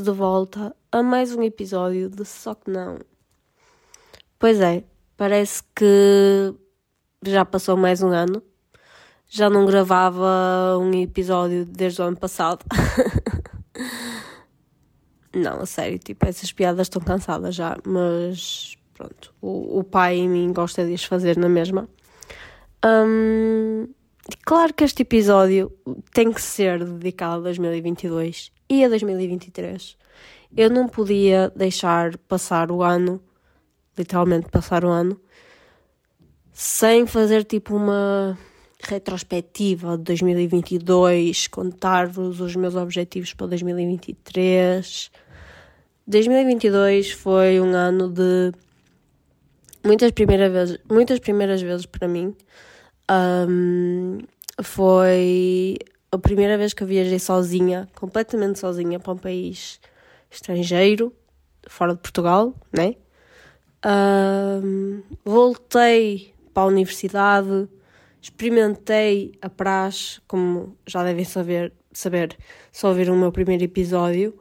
De volta a mais um episódio de Só que Não. Pois é, parece que já passou mais um ano. Já não gravava um episódio desde o ano passado. não, a sério, tipo, essas piadas estão cansadas já, mas pronto, o, o pai em mim gosta de as fazer na mesma. Um, claro que este episódio tem que ser dedicado a 2022 e a 2023. Eu não podia deixar passar o ano, literalmente passar o ano, sem fazer tipo uma retrospectiva de 2022, contar-vos os meus objetivos para 2023. 2022 foi um ano de muitas primeiras vezes, muitas primeiras vezes para mim. Um, foi a primeira vez que eu viajei sozinha, completamente sozinha, para um país estrangeiro, fora de Portugal, né? Um, voltei para a universidade, experimentei a praxe, como já devem saber, saber só ouvir o meu primeiro episódio.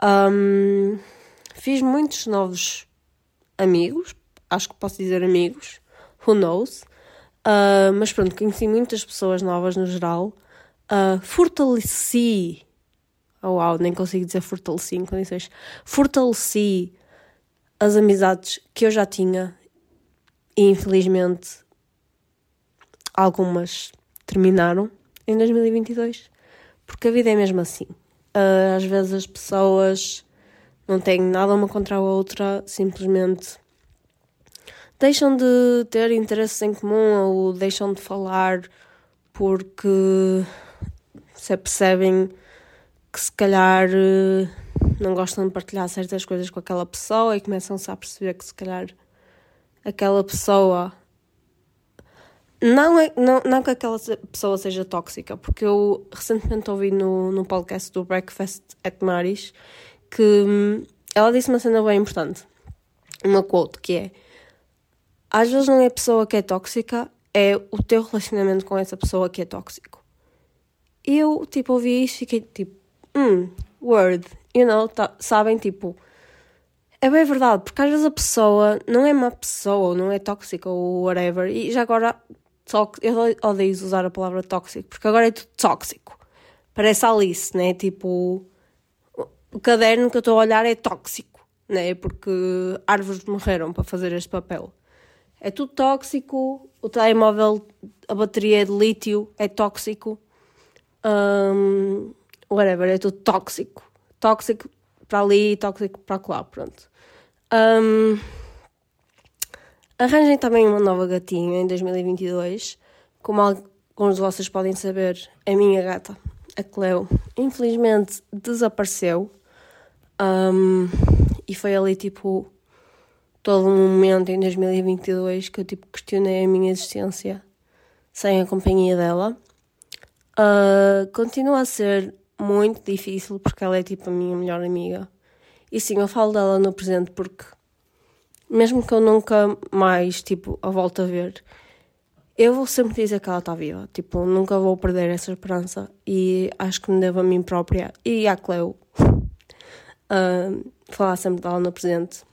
Um, fiz muitos novos amigos, acho que posso dizer amigos, who knows? Uh, mas pronto, conheci muitas pessoas novas no geral. Uh, fortaleci. Oh, uau, nem consigo dizer fortaleci em condições. Fortaleci as amizades que eu já tinha e infelizmente algumas terminaram em 2022 porque a vida é mesmo assim. Uh, às vezes as pessoas não têm nada uma contra a outra, simplesmente deixam de ter interesses em comum ou deixam de falar porque se percebem que se calhar eh, não gostam de partilhar certas coisas com aquela pessoa e começam-se a perceber que se calhar aquela pessoa não, é, não, não que aquela pessoa seja tóxica, porque eu recentemente ouvi no, no podcast do Breakfast at Maris que hum, ela disse uma cena bem importante, uma quote que é às vezes não é a pessoa que é tóxica, é o teu relacionamento com essa pessoa que é tóxico. Eu, tipo, ouvi isso e fiquei tipo, hum, word, you know, tá, sabem, tipo, é bem verdade, porque às vezes a pessoa não é má pessoa, ou não é tóxica, ou whatever, e já agora, eu odeio usar a palavra tóxico, porque agora é tudo tóxico. Parece Alice, né? Tipo, o caderno que eu estou a olhar é tóxico, né? Porque árvores morreram para fazer este papel é tudo tóxico, o telemóvel, a bateria de lítio é tóxico, um, whatever, é tudo tóxico. Tóxico para ali, tóxico para lá, pronto. Um, arranjem também uma nova gatinha em 2022. Como alguns de vocês podem saber, a minha gata, a Cleo, infelizmente desapareceu. Um, e foi ali tipo todo um momento em 2022 que eu tipo questionei a minha existência sem a companhia dela. Uh, continua a ser muito difícil porque ela é tipo a minha melhor amiga. E sim, eu falo dela no presente porque mesmo que eu nunca mais tipo a volto a ver, eu vou sempre dizer que ela está viva. Tipo, nunca vou perder essa esperança e acho que me devo a mim própria e à Cleo uh, falar sempre dela no presente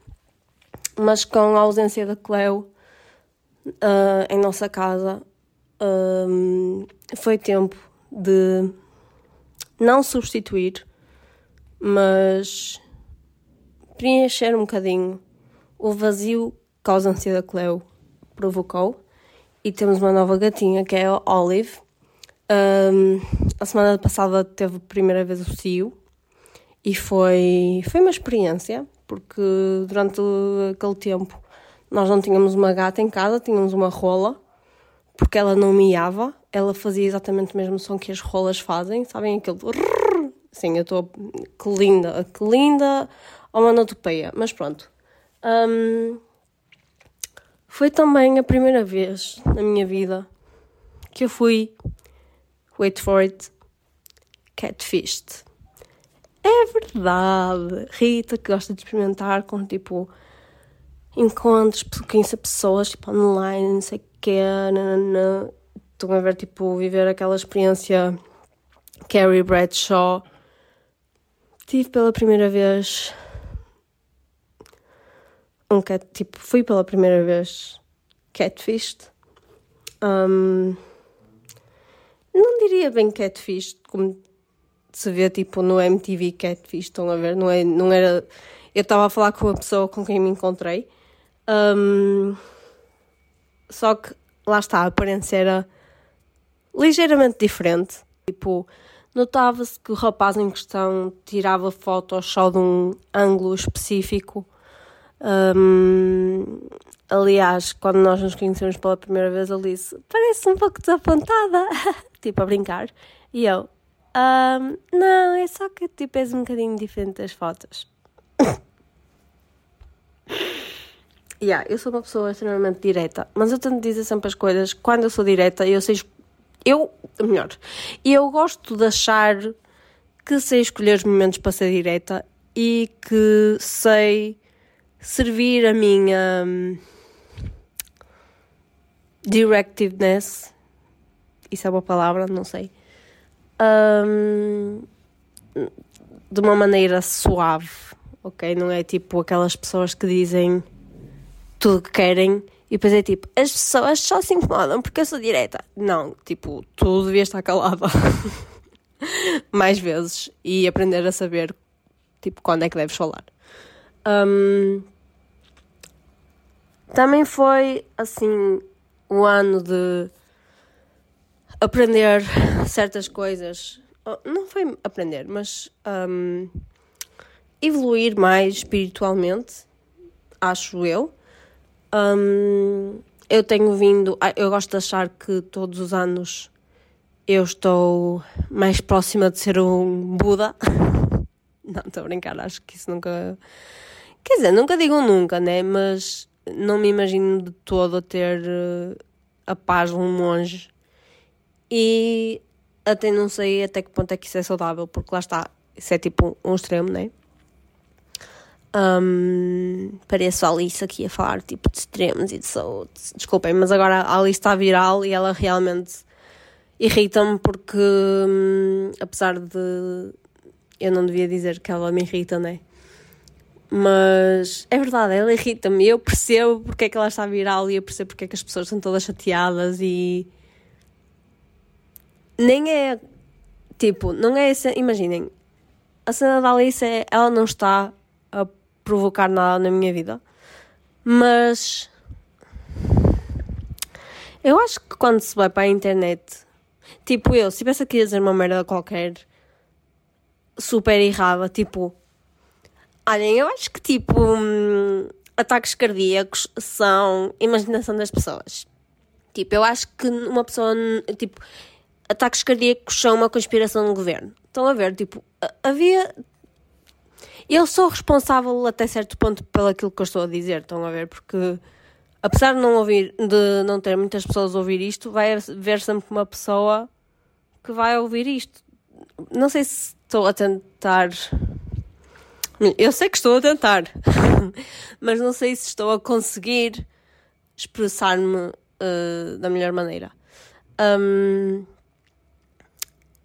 mas com a ausência da Cleo uh, em nossa casa, foi tempo de não substituir, mas preencher um bocadinho o vazio que a ausência da Cleo provocou. E temos uma nova gatinha que é a Olive. Um, a semana passada teve a primeira vez o Cio e foi, foi uma experiência porque durante aquele tempo nós não tínhamos uma gata em casa, tínhamos uma rola, porque ela não miava, ela fazia exatamente o mesmo som que as rolas fazem, sabem? Aquele. Sim, eu estou. Que linda, que linda onomatopeia, mas pronto. Um, foi também a primeira vez na minha vida que eu fui, wait for it, catfished. É verdade. Rita que gosta de experimentar com tipo encontros, conhecer pessoas tipo online, não sei o quê, nanana. Estão a ver tipo viver aquela experiência Carrie Bradshaw. tive pela primeira vez um cat, tipo, fui pela primeira vez catfished. Um, não diria bem catfish, como se vê tipo no MTV catfish, estão a ver? Não, é, não era. Eu estava a falar com a pessoa com quem me encontrei. Um, só que lá está, a aparência era ligeiramente diferente. Tipo, notava-se que o rapaz em questão tirava fotos só de um ângulo específico. Um, aliás, quando nós nos conhecemos pela primeira vez, ele disse: Parece um pouco desapontada, tipo a brincar. E eu: um, Não, é só que tipo, és um bocadinho diferente das fotos. yeah, eu sou uma pessoa extremamente direta, mas eu tento dizer sempre as coisas. Quando eu sou direta, eu sei. Eu, melhor, eu gosto de achar que sei escolher os momentos para ser direta e que sei servir a minha um, directiveness. Isso é uma palavra, não sei. Um, de uma maneira suave, ok? Não é tipo aquelas pessoas que dizem tudo que querem e depois é tipo, as pessoas só se incomodam porque eu sou direta. Não, tipo, tu devias estar calada mais vezes e aprender a saber tipo quando é que deves falar. Um, também foi assim o ano de aprender certas coisas. Oh, não foi aprender, mas um, evoluir mais espiritualmente, acho eu. Um, eu tenho vindo, eu gosto de achar que todos os anos eu estou mais próxima de ser um Buda. Não, estou a brincar, acho que isso nunca. Quer dizer, nunca digo nunca, né? Mas não me imagino de todo a ter uh, a paz de um monge. E até não sei até que ponto é que isso é saudável, porque lá está, isso é tipo um extremo, né? Um, pareço a Alice aqui a falar tipo de extremos e de saúde. Desculpem, mas agora a Alice está viral e ela realmente irrita-me porque, hum, apesar de eu não devia dizer que ela me irrita, né? Mas é verdade, ela irrita-me. Eu percebo porque é que ela está viral e eu percebo porque é que as pessoas estão todas chateadas e. Nem é. Tipo, não é. Imaginem, a cena da Alice é. Ela não está provocar nada na minha vida, mas. Eu acho que quando se vai para a internet. Tipo, eu, se tivesse aqui a dizer uma merda qualquer super errada, tipo Olhem, eu acho que tipo hum, ataques cardíacos são imaginação das pessoas. Tipo, eu acho que uma pessoa, tipo, ataques cardíacos são uma conspiração do governo. Estão a ver, tipo, havia. Eu sou responsável até certo ponto pelo aquilo que eu estou a dizer, estão a ver, porque apesar de não ouvir, de não ter muitas pessoas a ouvir isto, vai haver sempre uma pessoa que vai ouvir isto. Não sei se estou a tentar eu sei que estou a tentar, mas não sei se estou a conseguir expressar-me uh, da melhor maneira. Um,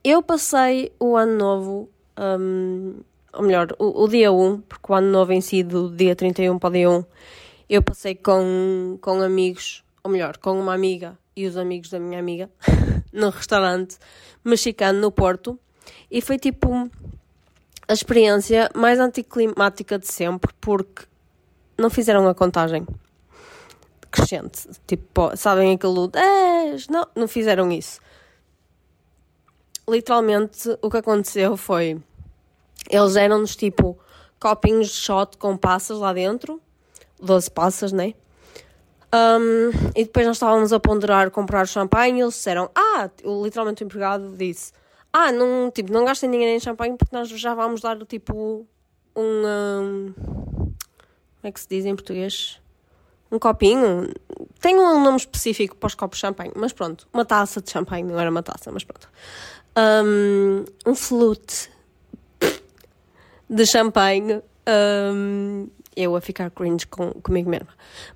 eu passei o ano novo, um, ou melhor, o, o, dia 1, porque o ano novo em si, do dia 31 para o dia 1, eu passei com, com amigos, ou melhor, com uma amiga e os amigos da minha amiga, no restaurante mexicano no Porto, e foi tipo a experiência mais anticlimática de sempre, porque não fizeram a contagem crescente. Tipo, sabem aquele 10? Não, não fizeram isso. Literalmente, o que aconteceu foi. Eles eram-nos tipo copinhos de shot com passas lá dentro, 12 passas, né? Um, e depois nós estávamos a ponderar comprar champanhe e eles disseram: Ah, literalmente o empregado disse ah, não, tipo, não gastem dinheiro em champanhe porque nós já vamos dar tipo um. um como é que se diz em português? Um copinho. Tem um nome específico para os copos de champanhe, mas pronto. Uma taça de champanhe, não era uma taça, mas pronto. Um, um flute de champanhe. Um, eu a ficar cringe com, comigo mesma.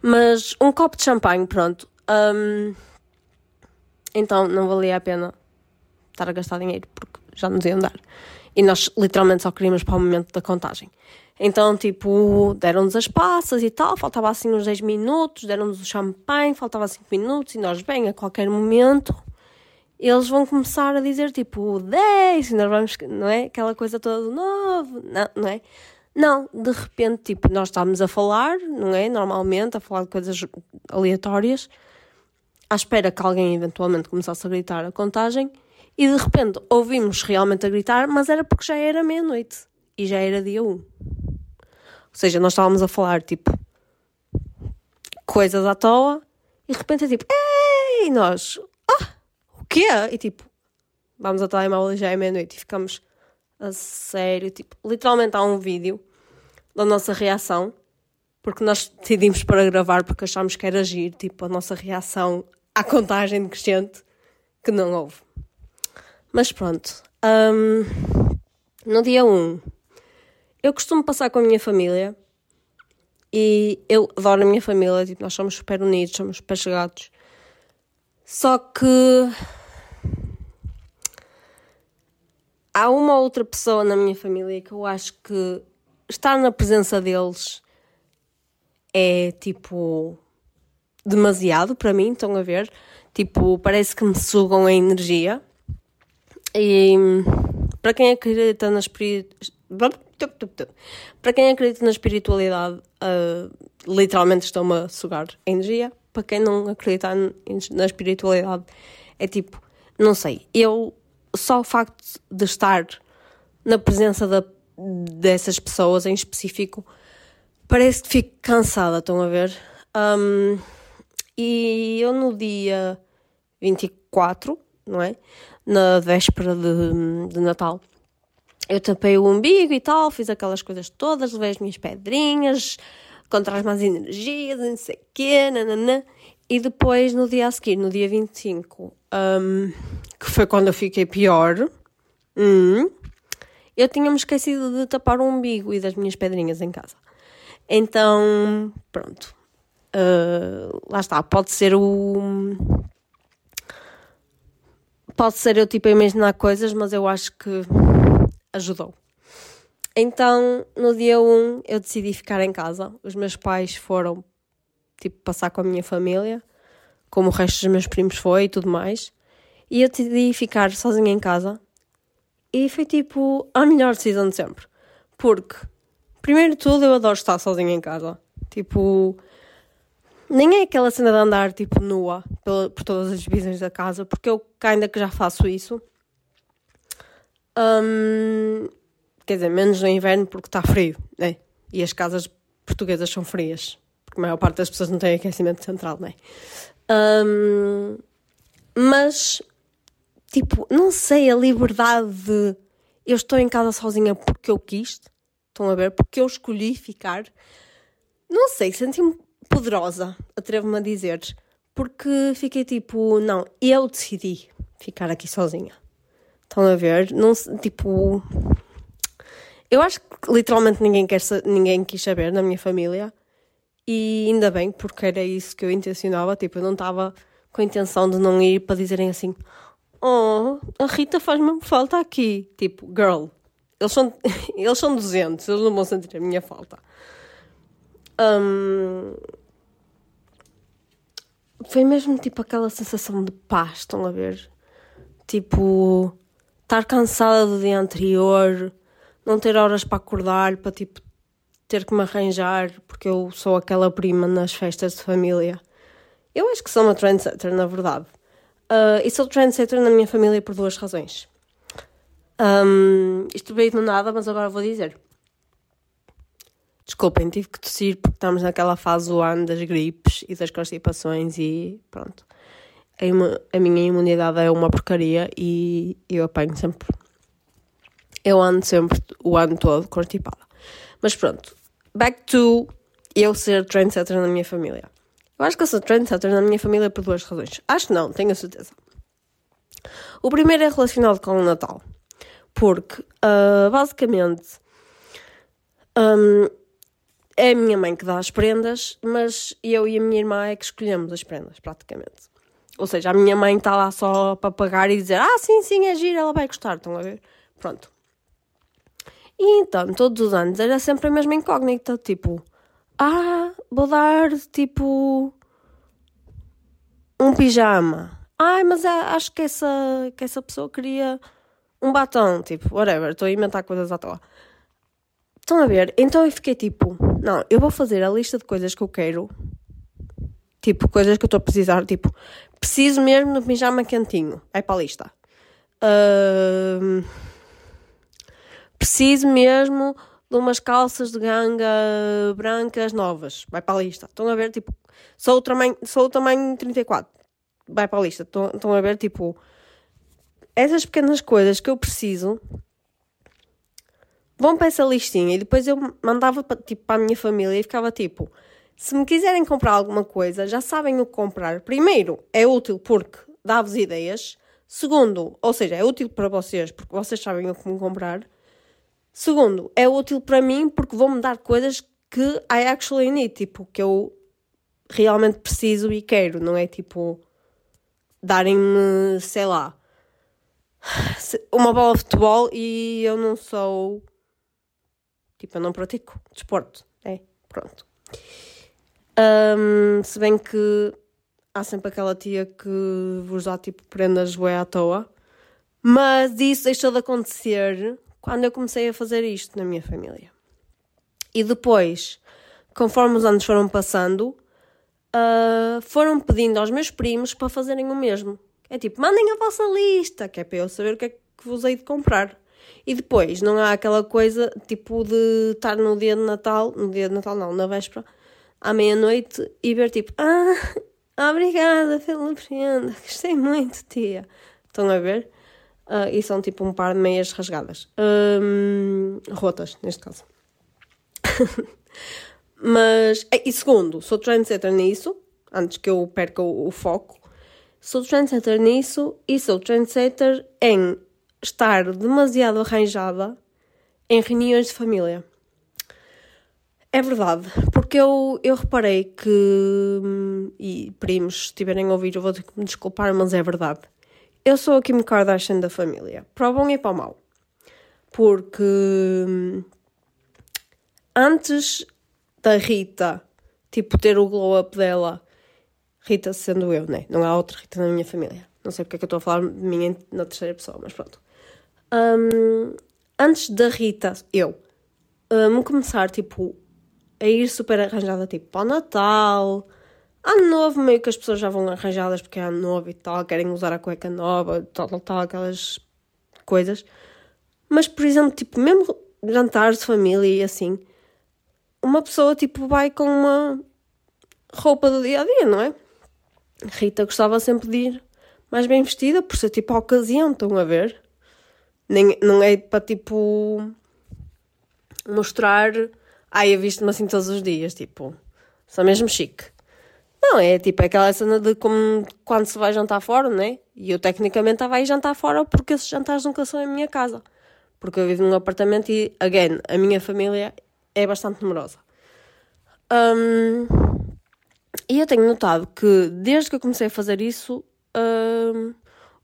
Mas um copo de champanhe, pronto. Um, então não valia a pena estar a gastar dinheiro porque já nos iam dar. E nós literalmente só queríamos para o momento da contagem. Então, tipo, deram-nos as passas e tal, faltava assim uns 10 minutos, deram-nos o champanhe, faltava 5 minutos e nós, bem, a qualquer momento, eles vão começar a dizer tipo 10 e nós vamos, não é? Aquela coisa toda do novo, não, não é? Não, de repente, tipo, nós estávamos a falar, não é? Normalmente, a falar de coisas aleatórias, à espera que alguém eventualmente começasse a gritar a contagem e de repente ouvimos realmente a gritar, mas era porque já era meia-noite e já era dia 1. Ou seja, nós estávamos a falar tipo coisas à toa e de repente é tipo, ei, e nós, quê? E tipo, vamos ao telemóvel e já é meia-noite e ficamos a sério, tipo, literalmente há um vídeo da nossa reação, porque nós decidimos para gravar porque achámos que era agir, tipo, a nossa reação à contagem decrescente que não houve. Mas pronto. Um, no dia 1, eu costumo passar com a minha família e eu adoro a minha família, tipo, nós somos super unidos, somos super chegados. Só que há uma outra pessoa na minha família que eu acho que estar na presença deles é tipo demasiado para mim, estão a ver? Tipo, parece que me sugam a energia. E para quem acredita na espiritualidade. Para quem acredita na espiritualidade, uh, literalmente estão-me a sugar a energia. Para quem não acredita na espiritualidade, é tipo, não sei, eu só o facto de estar na presença da, dessas pessoas em específico parece que fico cansada, estão a ver? Um, e eu no dia 24, não é? Na véspera de, de Natal, eu tapei o umbigo e tal, fiz aquelas coisas todas, levei as minhas pedrinhas, contra as más energias, não sei o quê, nananã. E depois, no dia a seguir, no dia 25, um, que foi quando eu fiquei pior, hum, eu tinha-me esquecido de tapar o umbigo e das minhas pedrinhas em casa. Então, pronto. Uh, lá está, pode ser o. Pode ser eu tipo a imaginar coisas, mas eu acho que ajudou. Então, no dia 1, eu decidi ficar em casa. Os meus pais foram tipo passar com a minha família, como o resto dos meus primos foi e tudo mais. E eu decidi ficar sozinha em casa. E foi tipo a melhor decisão de sempre. Porque, primeiro de tudo, eu adoro estar sozinha em casa. Tipo, nem é aquela cena de andar tipo nua por, por todas as divisões da casa, porque eu ainda que já faço isso. Um, quer dizer, menos no inverno porque está frio, né? E as casas portuguesas são frias, porque a maior parte das pessoas não tem aquecimento central, né? Um, mas tipo, não sei, a liberdade de eu estou em casa sozinha porque eu quis, estão a ver? Porque eu escolhi ficar. Não sei, senti-me poderosa, atrevo-me a dizer, porque fiquei tipo, não, eu decidi ficar aqui sozinha. Estão a ver? Não, tipo, eu acho que literalmente ninguém, quer, ninguém quis saber na minha família. E ainda bem, porque era isso que eu intencionava. Tipo, eu não estava com a intenção de não ir para dizerem assim: Oh, a Rita faz-me falta aqui. Tipo, girl, eles são, eles são 200, eles não vão sentir a minha falta. Um, foi mesmo tipo aquela sensação de paz, estão a ver? Tipo, estar cansada do dia anterior, não ter horas para acordar, para tipo ter que me arranjar, porque eu sou aquela prima nas festas de família. Eu acho que sou uma trendsetter, na verdade. Uh, e sou trendsetter na minha família por duas razões. Um, isto veio do nada, mas agora vou dizer. Desculpem, tive que tossir porque estamos naquela fase do ano das gripes e das constipações e pronto. A, minha imunidade é uma porcaria e eu apanho sempre. Eu ando sempre o ano todo constipada. Mas pronto, back to eu ser trendsetter na minha família. Eu acho que eu sou trendsetter na minha família por duas razões. Acho que não, tenho a certeza. O primeiro é relacionado com o Natal. Porque, uh, basicamente, um, é a minha mãe que dá as prendas, mas eu e a minha irmã é que escolhemos as prendas, praticamente. Ou seja, a minha mãe está lá só para pagar e dizer: Ah, sim, sim, é gira, ela vai gostar. Estão a ver? Pronto. E então, todos os anos, era sempre a mesma incógnita, tipo, ah, vou dar, tipo, um pijama. Ai, mas acho que essa, que essa pessoa queria um batom, tipo, whatever, estou a inventar coisas à toa. Estão a ver? Então eu fiquei tipo, não, eu vou fazer a lista de coisas que eu quero, tipo, coisas que eu estou a precisar, tipo, preciso mesmo de pijama quentinho, vai para a lista. Uh, preciso mesmo de umas calças de ganga brancas novas, vai para a lista. Estão a ver, tipo, sou o tamanho, sou o tamanho 34, vai para a lista. Estão, estão a ver, tipo, essas pequenas coisas que eu preciso vão para essa listinha e depois eu mandava tipo, para a minha família e ficava tipo, se me quiserem comprar alguma coisa, já sabem o que comprar. Primeiro, é útil porque dá-vos ideias. Segundo, ou seja, é útil para vocês porque vocês sabem o que me comprar. Segundo, é útil para mim porque vão-me dar coisas que I actually need, tipo, que eu realmente preciso e quero, não é tipo darem-me, sei lá, uma bola de futebol e eu não sou tipo, eu não pratico desporto, é, pronto. Um, se bem que há sempre aquela tia que vos dá tipo prendas bué à toa, mas isso deixou de acontecer quando eu comecei a fazer isto na minha família. E depois, conforme os anos foram passando, uh, foram pedindo aos meus primos para fazerem o mesmo. É tipo, mandem a vossa lista, que é para eu saber o que é que vos hei de comprar. E depois, não há aquela coisa tipo de estar no dia de Natal, no dia de Natal não, na véspera, à meia-noite e ver tipo, ah, obrigada pela prenda, gostei muito, tia. Estão a ver? Uh, e são tipo um par de meias rasgadas. Um, rotas, neste caso. Mas, e segundo, sou trendsetter nisso, antes que eu perca o, o foco, sou trendsetter nisso e sou trendsetter em estar demasiado arranjada em reuniões de família. É verdade, porque eu, eu reparei que, e primos, se estiverem a ouvir, eu vou ter que me desculpar, mas é verdade. Eu sou a Kim Kardashian da família, para o bom e para o mau. Porque antes da Rita, tipo, ter o glow up dela, Rita sendo eu, né? Não há outra Rita na minha família. Não sei porque é que eu estou a falar de mim na terceira pessoa, mas pronto. Um, antes da Rita, eu, um, começar, tipo, a ir super arranjada, tipo, para o Natal, ano novo, meio que as pessoas já vão arranjadas porque é ano novo e tal, querem usar a cueca nova, tal, tal, tal, aquelas coisas. Mas, por exemplo, tipo, mesmo jantares de família e assim, uma pessoa, tipo, vai com uma roupa do dia a dia, não é? Rita gostava sempre de ir mais bem vestida, por ser tipo a ocasião, estão a ver? Nem, não é para tipo mostrar, ai, eu visto-me assim todos os dias, tipo, sou mesmo chique. Não, é tipo aquela cena de como quando se vai jantar fora, né? E eu tecnicamente estava a ir jantar fora porque esses jantares nunca são em minha casa. Porque eu vivo num apartamento e, again, a minha família é bastante numerosa. Um, e eu tenho notado que desde que eu comecei a fazer isso, um,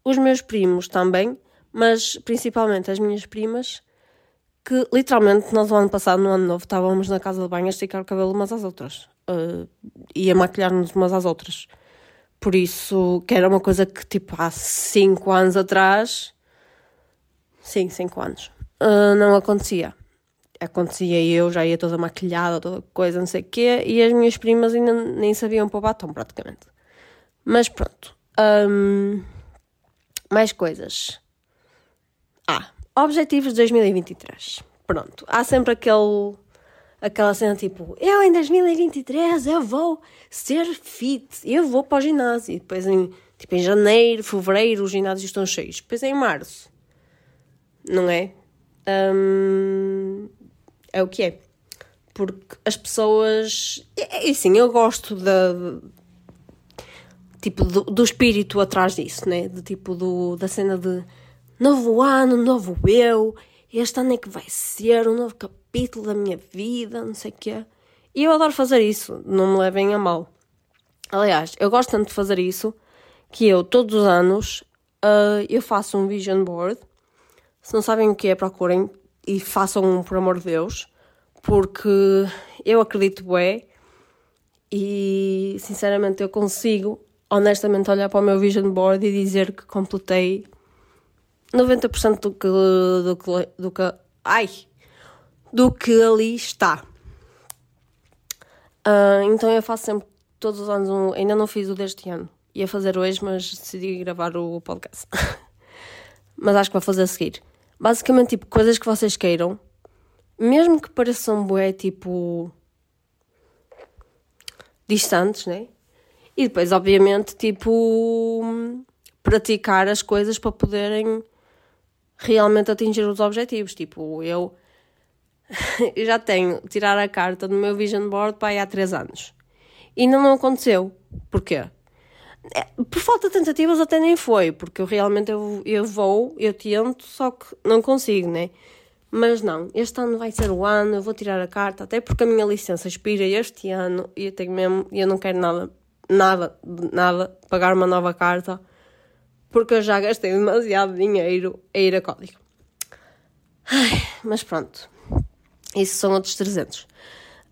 os meus primos também mas principalmente as minhas primas, que literalmente nós no ano passado, no ano novo, estávamos na casa de banho a esticar o cabelo umas às outras uh, e a maquilhar-nos umas às outras. Por isso, que era uma coisa que tipo há 5 anos atrás, sim, 5 anos, uh, não acontecia. Acontecia eu já ia toda maquilhada, toda coisa, não sei o quê, e as minhas primas ainda nem sabiam pôr batom praticamente. Mas pronto. Um, mais coisas. Ah, objetivos de 2023. Pronto, há sempre aquele aquela cena tipo, eu em 2023 eu vou ser fit, eu vou para o ginásio. Depois em, tipo, em janeiro, fevereiro os ginásios estão cheios. Depois em março, não é? é o que é. Porque as pessoas. E, e sim, eu gosto da. Tipo, do, do espírito atrás disso, né? De tipo, do, da cena de novo ano, novo eu, este ano é que vai ser um novo capítulo da minha vida, não sei o quê. E eu adoro fazer isso, não me levem a mal. Aliás, eu gosto tanto de fazer isso que eu, todos os anos, uh, eu faço um vision board. Se não sabem o que é, procurem. e façam por amor de Deus, porque eu acredito bem e sinceramente eu consigo honestamente olhar para o meu vision board e dizer que completei 90% do que, do que, do que, ai, do que ali está. Uh, então eu faço sempre todos os anos um, ainda não fiz o deste ano. Ia fazer hoje, mas decidi gravar o podcast. mas acho que vou fazer a seguir. Basicamente, tipo, coisas que vocês queiram, mesmo que pareçam bué, tipo, distantes, né? E depois, obviamente, tipo, praticar as coisas para poderem realmente atingir os objetivos. Tipo, eu já tenho tirar a carta no meu vision board para aí há 3 anos. E ainda não aconteceu. Porquê? É, por falta de tentativas até nem foi, porque eu realmente eu, eu vou, eu tento, só que não consigo, né? Mas não, este ano vai ser o ano, eu vou tirar a carta, até porque a minha licença expira este ano e eu tenho mesmo, eu não quero nada, nada, nada, pagar uma nova carta, porque eu já gastei demasiado dinheiro a ir a código. Ai, mas pronto, isso são outros 300.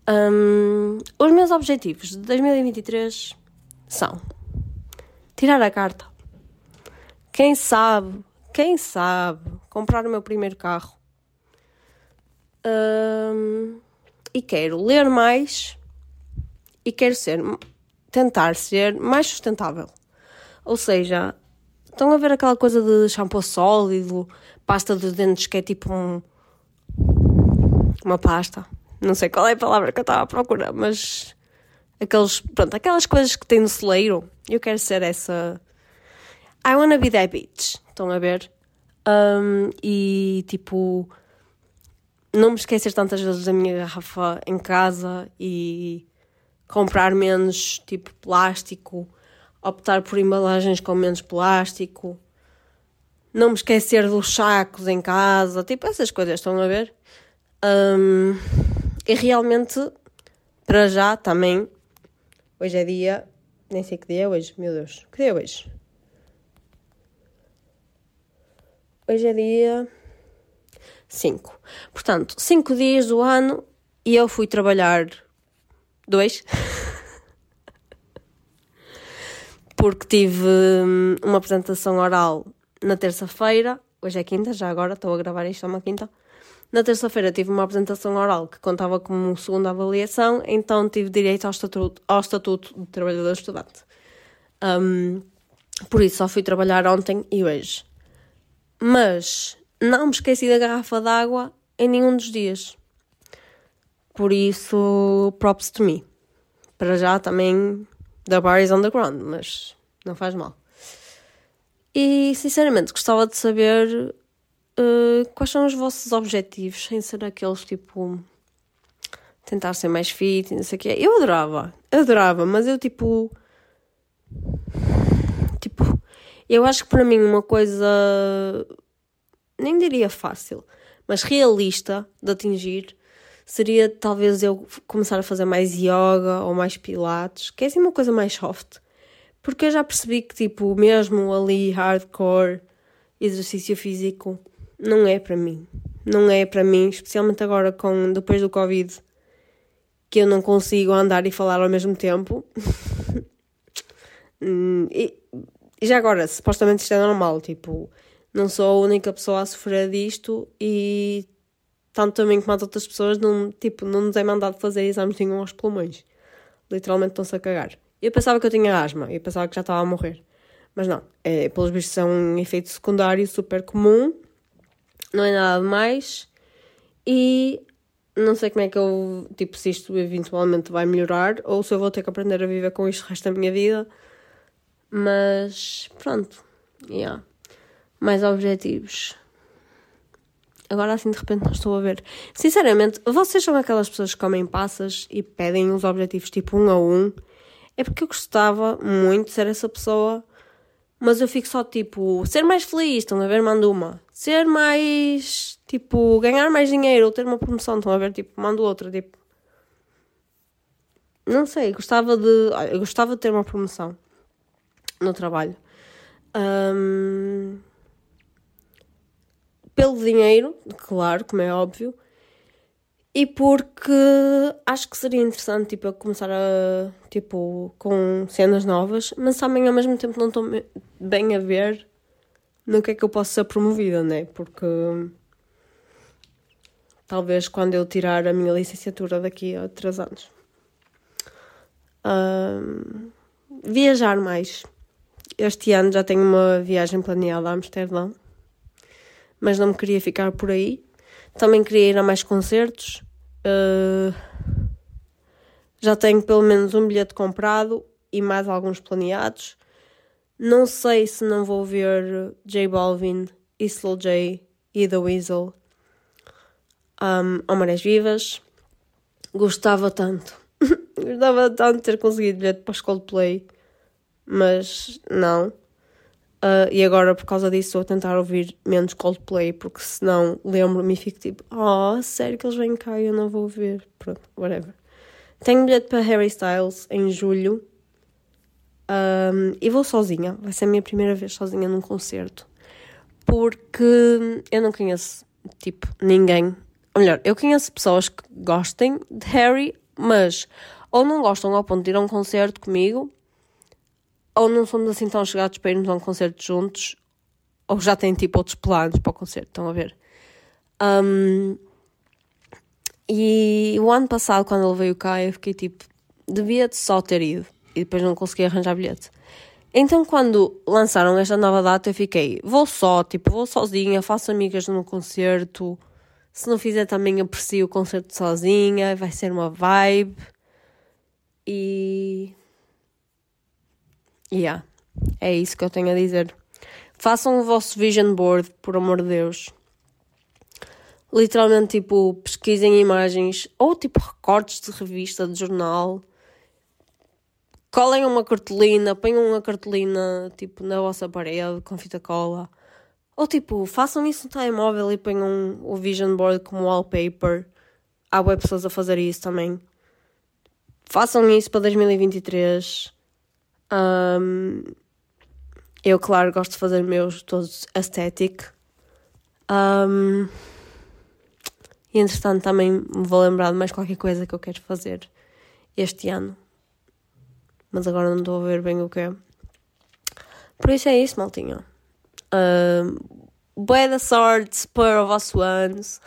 Um, os meus objetivos de 2023 são tirar a carta. Quem sabe, quem sabe, comprar o meu primeiro carro. Um, e quero ler mais e quero ser, tentar ser mais sustentável. Ou seja, estão a ver aquela coisa de shampoo sólido, pasta de dentes que é tipo um, uma pasta. Não sei qual é a palavra que eu estava a procurar, mas aqueles, pronto, aquelas coisas que tem no celeiro. Eu quero ser essa. I wanna be that bitch. Estão a ver? Um, e tipo, não me esquecer tantas vezes da minha garrafa em casa e comprar menos tipo plástico, optar por embalagens com menos plástico, não me esquecer dos sacos em casa, tipo essas coisas, estão a ver? Um, e realmente, para já também, hoje é dia, nem sei que dia é hoje, meu Deus, que dia é hoje? Hoje é dia 5. Portanto, 5 dias do ano e eu fui trabalhar dois. Porque tive hum, uma apresentação oral na terça-feira, hoje é quinta, já agora estou a gravar isto, é uma quinta. Na terça-feira tive uma apresentação oral que contava como segunda avaliação, então tive direito ao estatuto, ao estatuto de trabalhador estudante. Um, por isso só fui trabalhar ontem e hoje. Mas não me esqueci da garrafa d'água em nenhum dos dias. Por isso, props to me. Para já também, the bar is on the ground, mas não faz mal. E sinceramente gostava de saber uh, quais são os vossos objetivos, sem ser aqueles tipo tentar ser mais fit e não sei o quê. Eu adorava, adorava, mas eu tipo. Tipo, eu acho que para mim uma coisa. Nem diria fácil, mas realista de atingir seria talvez eu começar a fazer mais yoga ou mais pilates, que é assim uma coisa mais soft. Porque eu já percebi que, tipo, mesmo ali hardcore exercício físico não é para mim. Não é para mim, especialmente agora com depois do Covid, que eu não consigo andar e falar ao mesmo tempo. Hum, e, já agora, supostamente isto é normal, tipo, não sou a única pessoa a sofrer disto e tanto também como as outras pessoas não, tipo, não nos é mandado fazer exames nenhum aos pulmões. Literalmente estão-se a cagar. Eu pensava que eu tinha asma, eu pensava que já estava a morrer. Mas não, é, pelos vistos é um efeito secundário super comum não é nada demais e não sei como é que eu, tipo, se isto eventualmente vai melhorar ou se eu vou ter que aprender a viver com isto o resto da minha vida. Mas pronto, yeah. mais objetivos. Agora assim de repente não estou a ver. Sinceramente, vocês são aquelas pessoas que comem passas e pedem os objetivos tipo um a um. É porque eu gostava muito de ser essa pessoa mas eu fico só tipo, ser mais feliz, estão a ver? Mando uma. Ser mais, tipo, ganhar mais dinheiro ou ter uma promoção, estão a ver? Tipo, mando outra, tipo. Não sei, gostava de. Eu gostava de ter uma promoção no trabalho. Um, pelo dinheiro, claro, como é óbvio, e porque acho que seria interessante, tipo, eu começar a, tipo, com cenas novas, mas também ao mesmo tempo não estou bem a ver no que é que eu posso ser promovida, né? Porque talvez quando eu tirar a minha licenciatura daqui a três anos. Um, viajar mais. Este ano já tenho uma viagem planeada a Amsterdão, mas não me queria ficar por aí. Também queria ir a mais concertos. Uh, já tenho pelo menos um bilhete comprado e mais alguns planeados. Não sei se não vou ver J Balvin, Slow J e The Weasel um, ao Marés Vivas. Gostava tanto. Gostava tanto de ter conseguido bilhete para os Coldplay, mas não. Uh, e agora, por causa disso, a tentar ouvir menos Coldplay, porque senão lembro-me e fico tipo, oh, sério que eles vêm cá e eu não vou ver. Pronto, whatever. Tenho bilhete para Harry Styles em julho. Um, e vou sozinha. Vai ser a minha primeira vez sozinha num concerto. Porque eu não conheço, tipo, ninguém. Ou melhor, eu conheço pessoas que gostem de Harry, mas ou não gostam ao ponto de ir a um concerto comigo, ou não somos assim tão chegados para irmos a um concerto juntos, ou já têm tipo outros planos para o concerto, estão a ver? Um, e o ano passado, quando ele veio cá, eu fiquei tipo, devia só ter ido, e depois não consegui arranjar bilhete. Então, quando lançaram esta nova data, eu fiquei, vou só, tipo, vou sozinha, faço amigas no concerto. Se não fizer, também aprecio o concerto sozinha, vai ser uma vibe. E Yeah. É isso que eu tenho a dizer. Façam o vosso vision board, por amor de Deus. Literalmente, tipo, pesquisem imagens ou tipo recortes de revista, de jornal. Colem uma cartolina, ponham uma cartolina tipo na vossa parede com fita cola. Ou tipo, façam isso no telemóvel e ponham o vision board como wallpaper. Há web pessoas a fazer isso também. Façam isso para 2023. Um, eu, claro, gosto de fazer meus todos aesthetic. Um, e entretanto também me vou lembrar de mais qualquer coisa que eu quero fazer este ano. Mas agora não estou a ver bem o que é. Por isso é isso, maltinho. Um, boa da sorte para o vosso ano. Estou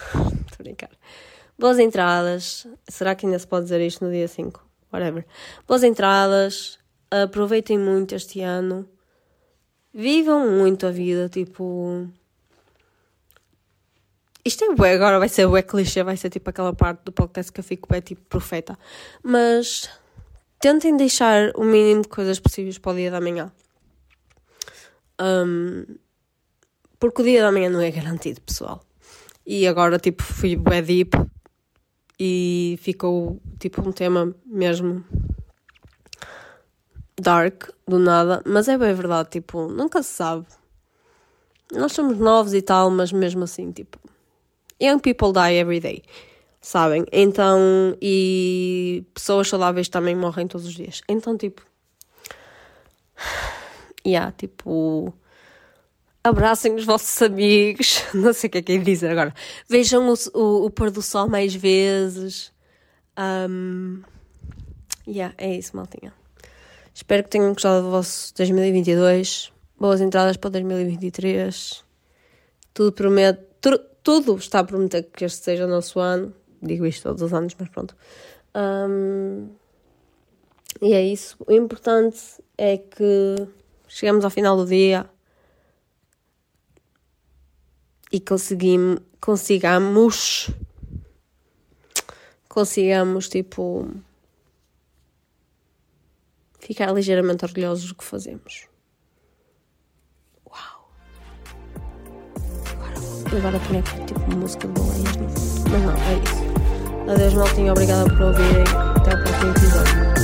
brincar. Boas entradas. Será que ainda se pode dizer isto no dia 5? Whatever. Boas entradas aproveitem muito este ano, vivam muito a vida, tipo. Isto é bué, agora vai ser bué clichê, vai ser tipo aquela parte do podcast que eu fico bué tipo profeta. Mas tentem deixar o mínimo de coisas possíveis para o dia da manhã. Um, porque o dia da manhã não é garantido, pessoal. E agora, tipo, fui bué deep e ficou, tipo, um tema mesmo dark do nada, mas é bem verdade, tipo, nunca se sabe. Nós somos novos e tal, mas mesmo assim, tipo, young people die every day, sabem? Então, e pessoas saudáveis também morrem todos os dias. Então, tipo, yeah, tipo, abracem os vossos amigos, não sei o que é que é dizer agora. Vejam o, o, o pôr do sol mais vezes. Um, yeah, é isso, maltinha. Espero que tenham gostado do vosso 2022. Boas entradas para 2023. Tudo promete. Tudo está a prometer que este seja o nosso ano. Digo isto todos os anos, mas pronto. Um, e é isso. O importante é que chegamos ao final do dia e conseguimos, consigamos consigamos tipo ficar ligeiramente orgulhosos do que fazemos. Uau! Agora, agora tinha que tipo música de baleias fundo. Mas não, é isso. Adeus, maltinho. Obrigada por ouvirem. Até o próximo episódio.